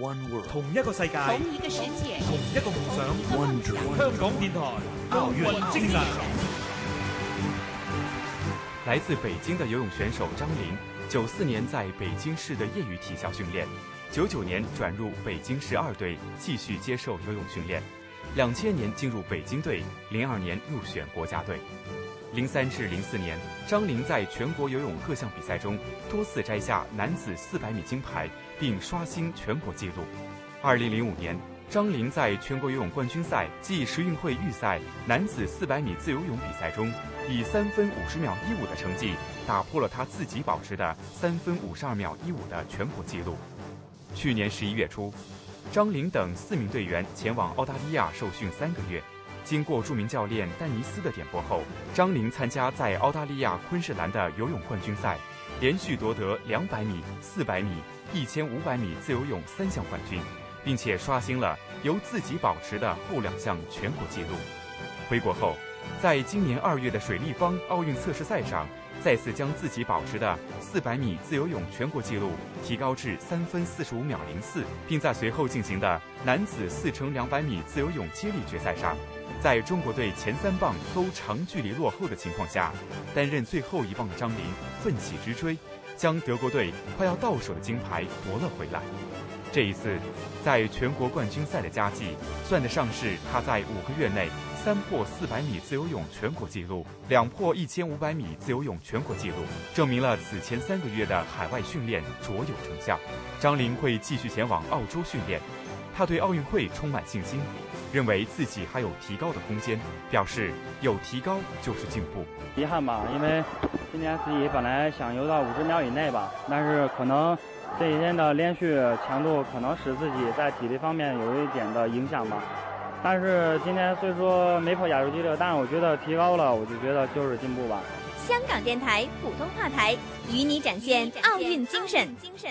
One world，同一个世界，同一个世界，同一个梦想。One dream，香港电台奥运精神。来自北京的游泳选手张琳，九四年在北京市的业余体校训练，九九年转入北京市二队继续接受游泳训练，两千年进入北京队，零二年入选国家队。零三至零四年，张琳在全国游泳各项比赛中多次摘下男子四百米金牌，并刷新全国纪录。二零零五年，张琳在全国游泳冠军赛暨十运会预赛男子四百米自由泳比赛中，以三分五十秒一五的成绩打破了他自己保持的三分五十二秒一五的全国纪录。去年十一月初，张琳等四名队员前往澳大利亚受训三个月。经过著名教练丹尼斯的点拨后，张琳参加在澳大利亚昆士兰的游泳冠军赛，连续夺得两百米、四百米、一千五百米自由泳三项冠军，并且刷新了由自己保持的后两项全国纪录。回国后，在今年二月的水立方奥运测试赛上，再次将自己保持的四百米自由泳全国纪录提高至三分四十五秒零四，并在随后进行的男子四乘两百米自由泳接力决赛上。在中国队前三棒都长距离落后的情况下，担任最后一棒的张琳奋起直追，将德国队快要到手的金牌夺了回来。这一次，在全国冠军赛的佳绩，算得上是他在五个月内三破四百米自由泳全国纪录，两破一千五百米自由泳全国纪录，证明了此前三个月的海外训练卓有成效。张琳会继续前往澳洲训练。他对奥运会充满信心，认为自己还有提高的空间，表示有提高就是进步。遗憾吧，因为今年自己本来想游到五十秒以内吧，但是可能这几天的连续强度可能使自己在体力方面有一点的影响吧。但是今天虽说没破亚洲纪录，但是我觉得提高了，我就觉得就是进步吧。香港电台普通话台与你展现奥运精神。精神。